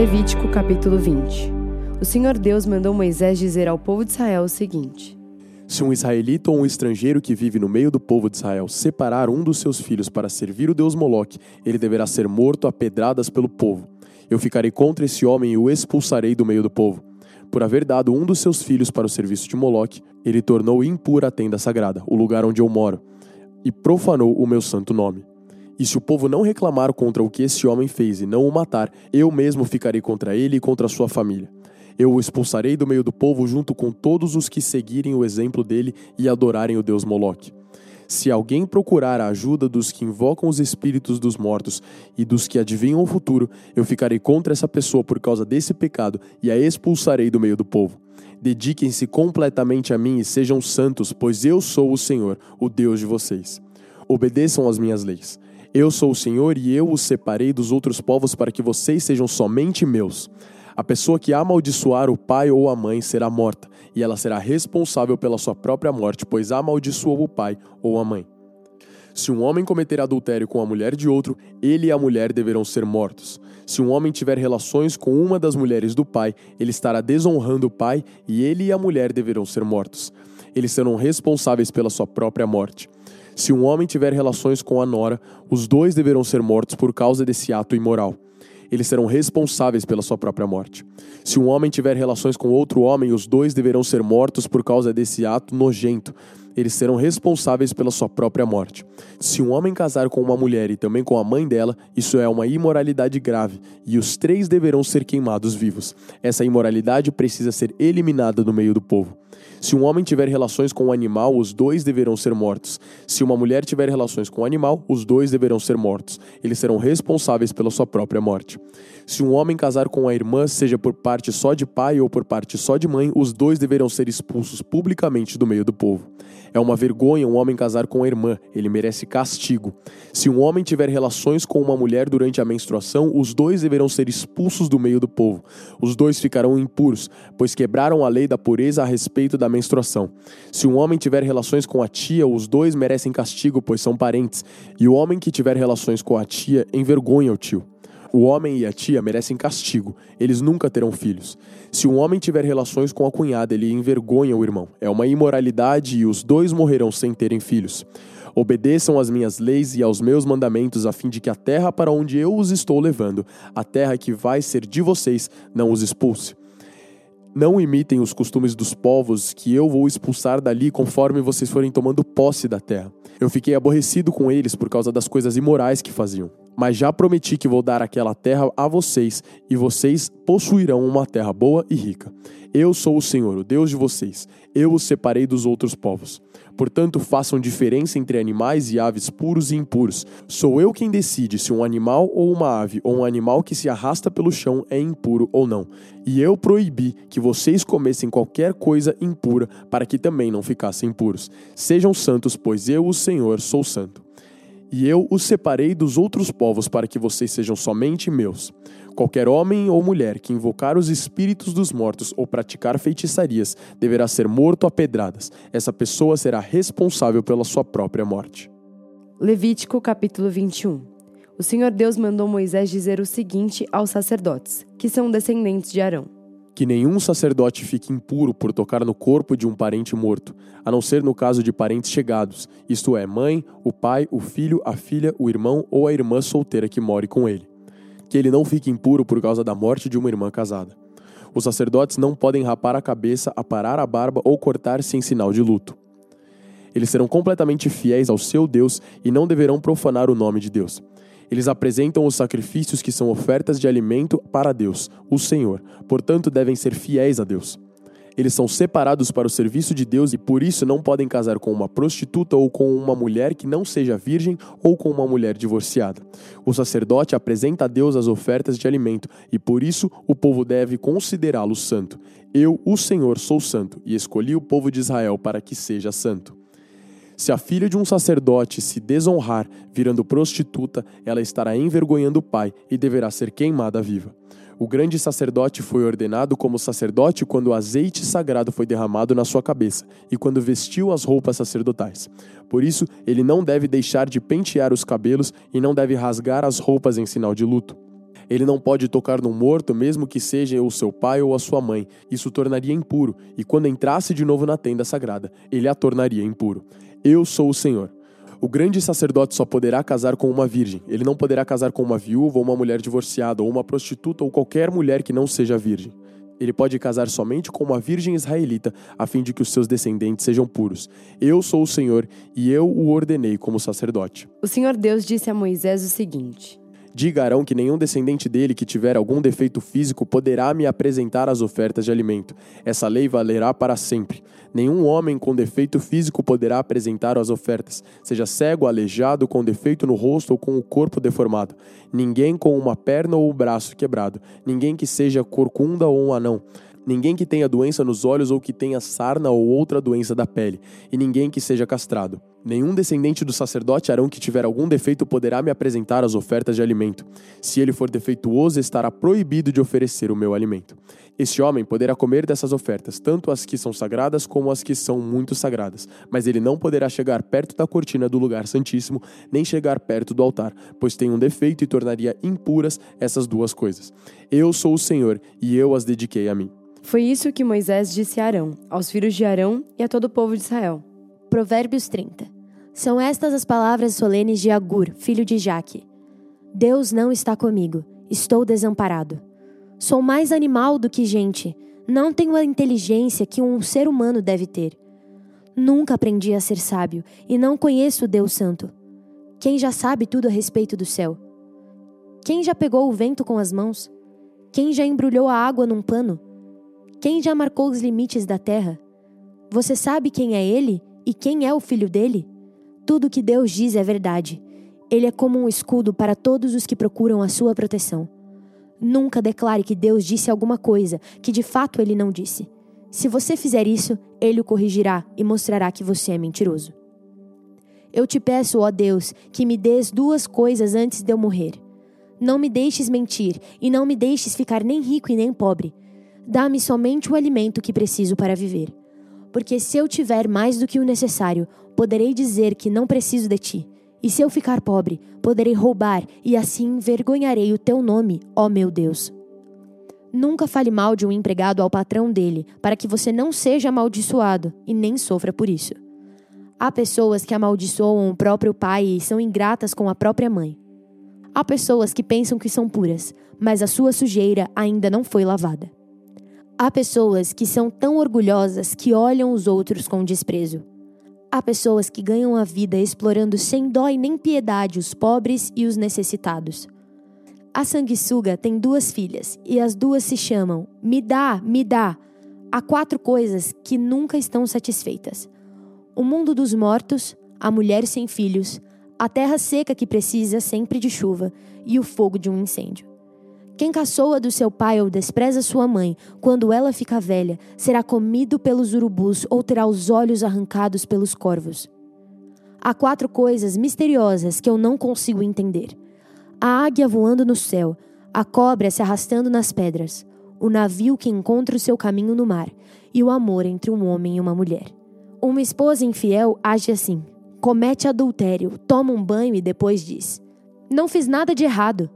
Levítico capítulo 20 O Senhor Deus mandou Moisés dizer ao povo de Israel o seguinte: Se um israelita ou um estrangeiro que vive no meio do povo de Israel separar um dos seus filhos para servir o deus Moloque, ele deverá ser morto a pedradas pelo povo. Eu ficarei contra esse homem e o expulsarei do meio do povo. Por haver dado um dos seus filhos para o serviço de Moloque, ele tornou impura a tenda sagrada, o lugar onde eu moro, e profanou o meu santo nome. E se o povo não reclamar contra o que esse homem fez e não o matar, eu mesmo ficarei contra ele e contra sua família. Eu o expulsarei do meio do povo junto com todos os que seguirem o exemplo dele e adorarem o deus Moloque. Se alguém procurar a ajuda dos que invocam os espíritos dos mortos e dos que adivinham o futuro, eu ficarei contra essa pessoa por causa desse pecado e a expulsarei do meio do povo. Dediquem-se completamente a mim e sejam santos, pois eu sou o Senhor, o Deus de vocês. Obedeçam às minhas leis. Eu sou o Senhor e eu os separei dos outros povos para que vocês sejam somente meus. A pessoa que amaldiçoar o pai ou a mãe será morta, e ela será responsável pela sua própria morte, pois amaldiçoou o pai ou a mãe. Se um homem cometer adultério com a mulher de outro, ele e a mulher deverão ser mortos. Se um homem tiver relações com uma das mulheres do pai, ele estará desonrando o pai e ele e a mulher deverão ser mortos. Eles serão responsáveis pela sua própria morte. Se um homem tiver relações com a nora, os dois deverão ser mortos por causa desse ato imoral. Eles serão responsáveis pela sua própria morte. Se um homem tiver relações com outro homem, os dois deverão ser mortos por causa desse ato nojento. Eles serão responsáveis pela sua própria morte. Se um homem casar com uma mulher e também com a mãe dela, isso é uma imoralidade grave, e os três deverão ser queimados vivos. Essa imoralidade precisa ser eliminada do meio do povo. Se um homem tiver relações com um animal, os dois deverão ser mortos. Se uma mulher tiver relações com um animal, os dois deverão ser mortos. Eles serão responsáveis pela sua própria morte. Se um homem casar com a irmã, seja por parte só de pai ou por parte só de mãe, os dois deverão ser expulsos publicamente do meio do povo. É uma vergonha um homem casar com a irmã, ele merece castigo. Se um homem tiver relações com uma mulher durante a menstruação, os dois deverão ser expulsos do meio do povo. Os dois ficarão impuros, pois quebraram a lei da pureza a respeito da menstruação. Se um homem tiver relações com a tia, os dois merecem castigo, pois são parentes. E o homem que tiver relações com a tia envergonha o tio. O homem e a tia merecem castigo, eles nunca terão filhos. Se um homem tiver relações com a cunhada, ele envergonha o irmão. É uma imoralidade e os dois morrerão sem terem filhos. Obedeçam às minhas leis e aos meus mandamentos, a fim de que a terra para onde eu os estou levando, a terra que vai ser de vocês, não os expulse. Não imitem os costumes dos povos que eu vou expulsar dali conforme vocês forem tomando posse da terra. Eu fiquei aborrecido com eles por causa das coisas imorais que faziam. Mas já prometi que vou dar aquela terra a vocês, e vocês possuirão uma terra boa e rica. Eu sou o Senhor, o Deus de vocês. Eu os separei dos outros povos. Portanto, façam diferença entre animais e aves puros e impuros. Sou eu quem decide se um animal ou uma ave ou um animal que se arrasta pelo chão é impuro ou não. E eu proibi que vocês comessem qualquer coisa impura, para que também não ficassem impuros. Sejam santos, pois eu, o Senhor, sou santo. E eu os separei dos outros povos para que vocês sejam somente meus. Qualquer homem ou mulher que invocar os espíritos dos mortos ou praticar feitiçarias deverá ser morto a pedradas. Essa pessoa será responsável pela sua própria morte. Levítico capítulo 21 O Senhor Deus mandou Moisés dizer o seguinte aos sacerdotes, que são descendentes de Arão que nenhum sacerdote fique impuro por tocar no corpo de um parente morto, a não ser no caso de parentes chegados, isto é, mãe, o pai, o filho, a filha, o irmão ou a irmã solteira que more com ele. Que ele não fique impuro por causa da morte de uma irmã casada. Os sacerdotes não podem rapar a cabeça, aparar a barba ou cortar-se em sinal de luto. Eles serão completamente fiéis ao seu Deus e não deverão profanar o nome de Deus. Eles apresentam os sacrifícios que são ofertas de alimento para Deus, o Senhor, portanto devem ser fiéis a Deus. Eles são separados para o serviço de Deus e por isso não podem casar com uma prostituta ou com uma mulher que não seja virgem ou com uma mulher divorciada. O sacerdote apresenta a Deus as ofertas de alimento e por isso o povo deve considerá-lo santo. Eu, o Senhor, sou santo e escolhi o povo de Israel para que seja santo. Se a filha de um sacerdote se desonrar, virando prostituta, ela estará envergonhando o pai e deverá ser queimada viva. O grande sacerdote foi ordenado como sacerdote quando o azeite sagrado foi derramado na sua cabeça e quando vestiu as roupas sacerdotais. Por isso, ele não deve deixar de pentear os cabelos e não deve rasgar as roupas em sinal de luto. Ele não pode tocar num morto, mesmo que seja o seu pai ou a sua mãe. Isso o tornaria impuro, e quando entrasse de novo na tenda sagrada, ele a tornaria impuro. Eu sou o Senhor. O grande sacerdote só poderá casar com uma virgem. Ele não poderá casar com uma viúva ou uma mulher divorciada, ou uma prostituta ou qualquer mulher que não seja virgem. Ele pode casar somente com uma virgem israelita, a fim de que os seus descendentes sejam puros. Eu sou o Senhor e eu o ordenei como sacerdote. O Senhor Deus disse a Moisés o seguinte: Diga Arão que nenhum descendente dele que tiver algum defeito físico poderá me apresentar as ofertas de alimento. Essa lei valerá para sempre. Nenhum homem com defeito físico poderá apresentar as ofertas, seja cego, aleijado, com defeito no rosto ou com o corpo deformado. Ninguém com uma perna ou o braço quebrado. Ninguém que seja corcunda ou um anão ninguém que tenha doença nos olhos ou que tenha sarna ou outra doença da pele, e ninguém que seja castrado. Nenhum descendente do sacerdote Arão que tiver algum defeito poderá me apresentar as ofertas de alimento. Se ele for defeituoso, estará proibido de oferecer o meu alimento. Este homem poderá comer dessas ofertas, tanto as que são sagradas como as que são muito sagradas, mas ele não poderá chegar perto da cortina do lugar santíssimo, nem chegar perto do altar, pois tem um defeito e tornaria impuras essas duas coisas. Eu sou o Senhor, e eu as dediquei a mim. Foi isso que Moisés disse a Arão, aos filhos de Arão e a todo o povo de Israel. Provérbios 30. São estas as palavras solenes de Agur, filho de Jaque. Deus não está comigo, estou desamparado. Sou mais animal do que gente, não tenho a inteligência que um ser humano deve ter. Nunca aprendi a ser sábio e não conheço o Deus Santo. Quem já sabe tudo a respeito do céu? Quem já pegou o vento com as mãos? Quem já embrulhou a água num pano? Quem já marcou os limites da terra? Você sabe quem é ele e quem é o filho dele? Tudo o que Deus diz é verdade. Ele é como um escudo para todos os que procuram a sua proteção. Nunca declare que Deus disse alguma coisa que de fato ele não disse. Se você fizer isso, ele o corrigirá e mostrará que você é mentiroso. Eu te peço, ó Deus, que me dês duas coisas antes de eu morrer. Não me deixes mentir e não me deixes ficar nem rico e nem pobre Dá-me somente o alimento que preciso para viver. Porque se eu tiver mais do que o necessário, poderei dizer que não preciso de ti. E se eu ficar pobre, poderei roubar e assim envergonharei o teu nome, ó meu Deus. Nunca fale mal de um empregado ao patrão dele, para que você não seja amaldiçoado e nem sofra por isso. Há pessoas que amaldiçoam o próprio pai e são ingratas com a própria mãe. Há pessoas que pensam que são puras, mas a sua sujeira ainda não foi lavada. Há pessoas que são tão orgulhosas que olham os outros com desprezo. Há pessoas que ganham a vida explorando sem dó e nem piedade os pobres e os necessitados. A sanguessuga tem duas filhas e as duas se chamam Me dá, me dá. Há quatro coisas que nunca estão satisfeitas: o mundo dos mortos, a mulher sem filhos, a terra seca que precisa sempre de chuva e o fogo de um incêndio. Quem caçoa do seu pai ou despreza sua mãe, quando ela fica velha, será comido pelos urubus ou terá os olhos arrancados pelos corvos. Há quatro coisas misteriosas que eu não consigo entender: a águia voando no céu, a cobra se arrastando nas pedras, o navio que encontra o seu caminho no mar e o amor entre um homem e uma mulher. Uma esposa infiel age assim: comete adultério, toma um banho e depois diz: Não fiz nada de errado.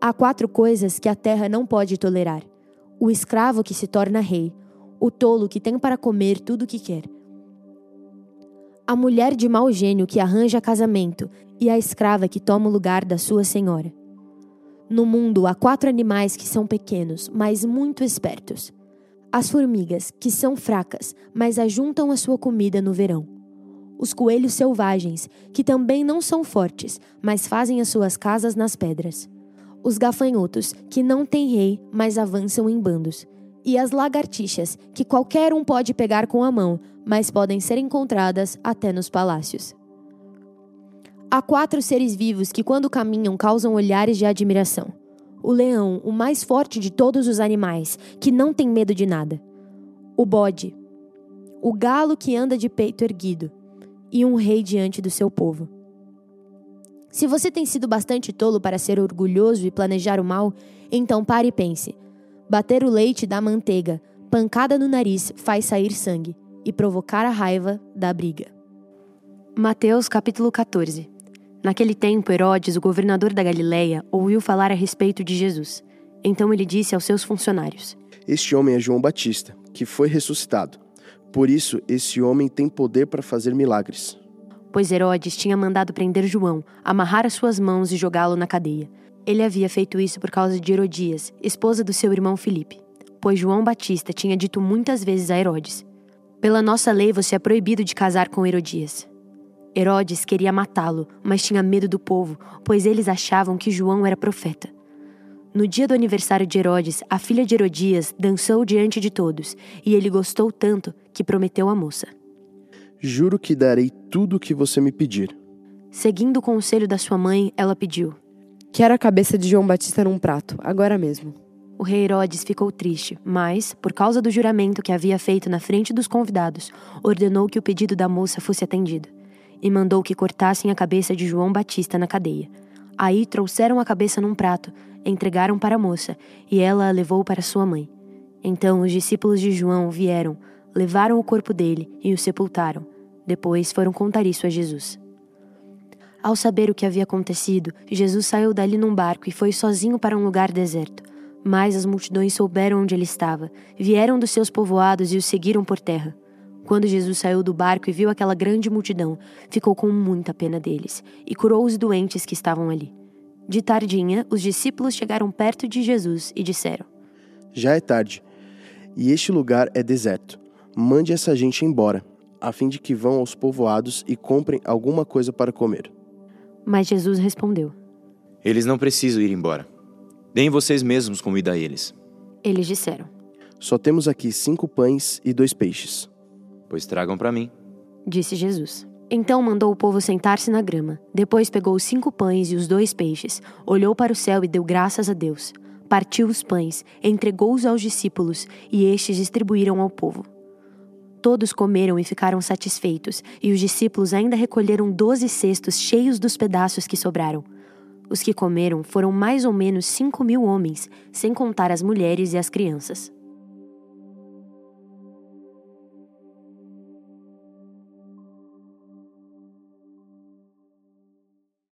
Há quatro coisas que a terra não pode tolerar: o escravo que se torna rei, o tolo que tem para comer tudo o que quer, a mulher de mau gênio que arranja casamento e a escrava que toma o lugar da sua senhora. No mundo há quatro animais que são pequenos, mas muito espertos. As formigas, que são fracas, mas ajuntam a sua comida no verão. Os coelhos selvagens, que também não são fortes, mas fazem as suas casas nas pedras os gafanhotos, que não têm rei, mas avançam em bandos, e as lagartixas, que qualquer um pode pegar com a mão, mas podem ser encontradas até nos palácios. Há quatro seres vivos que, quando caminham, causam olhares de admiração. O leão, o mais forte de todos os animais, que não tem medo de nada. O bode. O galo que anda de peito erguido. E um rei diante do seu povo. Se você tem sido bastante tolo para ser orgulhoso e planejar o mal, então pare e pense. Bater o leite dá manteiga, pancada no nariz faz sair sangue, e provocar a raiva dá briga. Mateus capítulo 14 Naquele tempo, Herodes, o governador da Galileia, ouviu falar a respeito de Jesus. Então ele disse aos seus funcionários: Este homem é João Batista, que foi ressuscitado. Por isso, esse homem tem poder para fazer milagres. Pois Herodes tinha mandado prender João, amarrar as suas mãos e jogá-lo na cadeia. Ele havia feito isso por causa de Herodias, esposa do seu irmão Filipe. Pois João Batista tinha dito muitas vezes a Herodes: Pela nossa lei você é proibido de casar com Herodias. Herodes queria matá-lo, mas tinha medo do povo, pois eles achavam que João era profeta. No dia do aniversário de Herodes, a filha de Herodias dançou diante de todos, e ele gostou tanto que prometeu à moça: Juro que darei tudo o que você me pedir. Seguindo o conselho da sua mãe, ela pediu: Quero a cabeça de João Batista num prato, agora mesmo. O rei Herodes ficou triste, mas, por causa do juramento que havia feito na frente dos convidados, ordenou que o pedido da moça fosse atendido e mandou que cortassem a cabeça de João Batista na cadeia. Aí trouxeram a cabeça num prato, entregaram para a moça, e ela a levou para sua mãe. Então os discípulos de João vieram, levaram o corpo dele e o sepultaram. Depois foram contar isso a Jesus. Ao saber o que havia acontecido, Jesus saiu dali num barco e foi sozinho para um lugar deserto. Mas as multidões souberam onde ele estava, vieram dos seus povoados e o seguiram por terra. Quando Jesus saiu do barco e viu aquela grande multidão, ficou com muita pena deles e curou os doentes que estavam ali. De tardinha, os discípulos chegaram perto de Jesus e disseram: Já é tarde, e este lugar é deserto. Mande essa gente embora, a fim de que vão aos povoados e comprem alguma coisa para comer. Mas Jesus respondeu: Eles não precisam ir embora. Deem vocês mesmos comida a eles. Eles disseram: Só temos aqui cinco pães e dois peixes. Pois tragam para mim. Disse Jesus. Então mandou o povo sentar-se na grama. Depois pegou os cinco pães e os dois peixes, olhou para o céu e deu graças a Deus. Partiu os pães, entregou-os aos discípulos e estes distribuíram ao povo. Todos comeram e ficaram satisfeitos, e os discípulos ainda recolheram doze cestos cheios dos pedaços que sobraram. Os que comeram foram mais ou menos cinco mil homens, sem contar as mulheres e as crianças.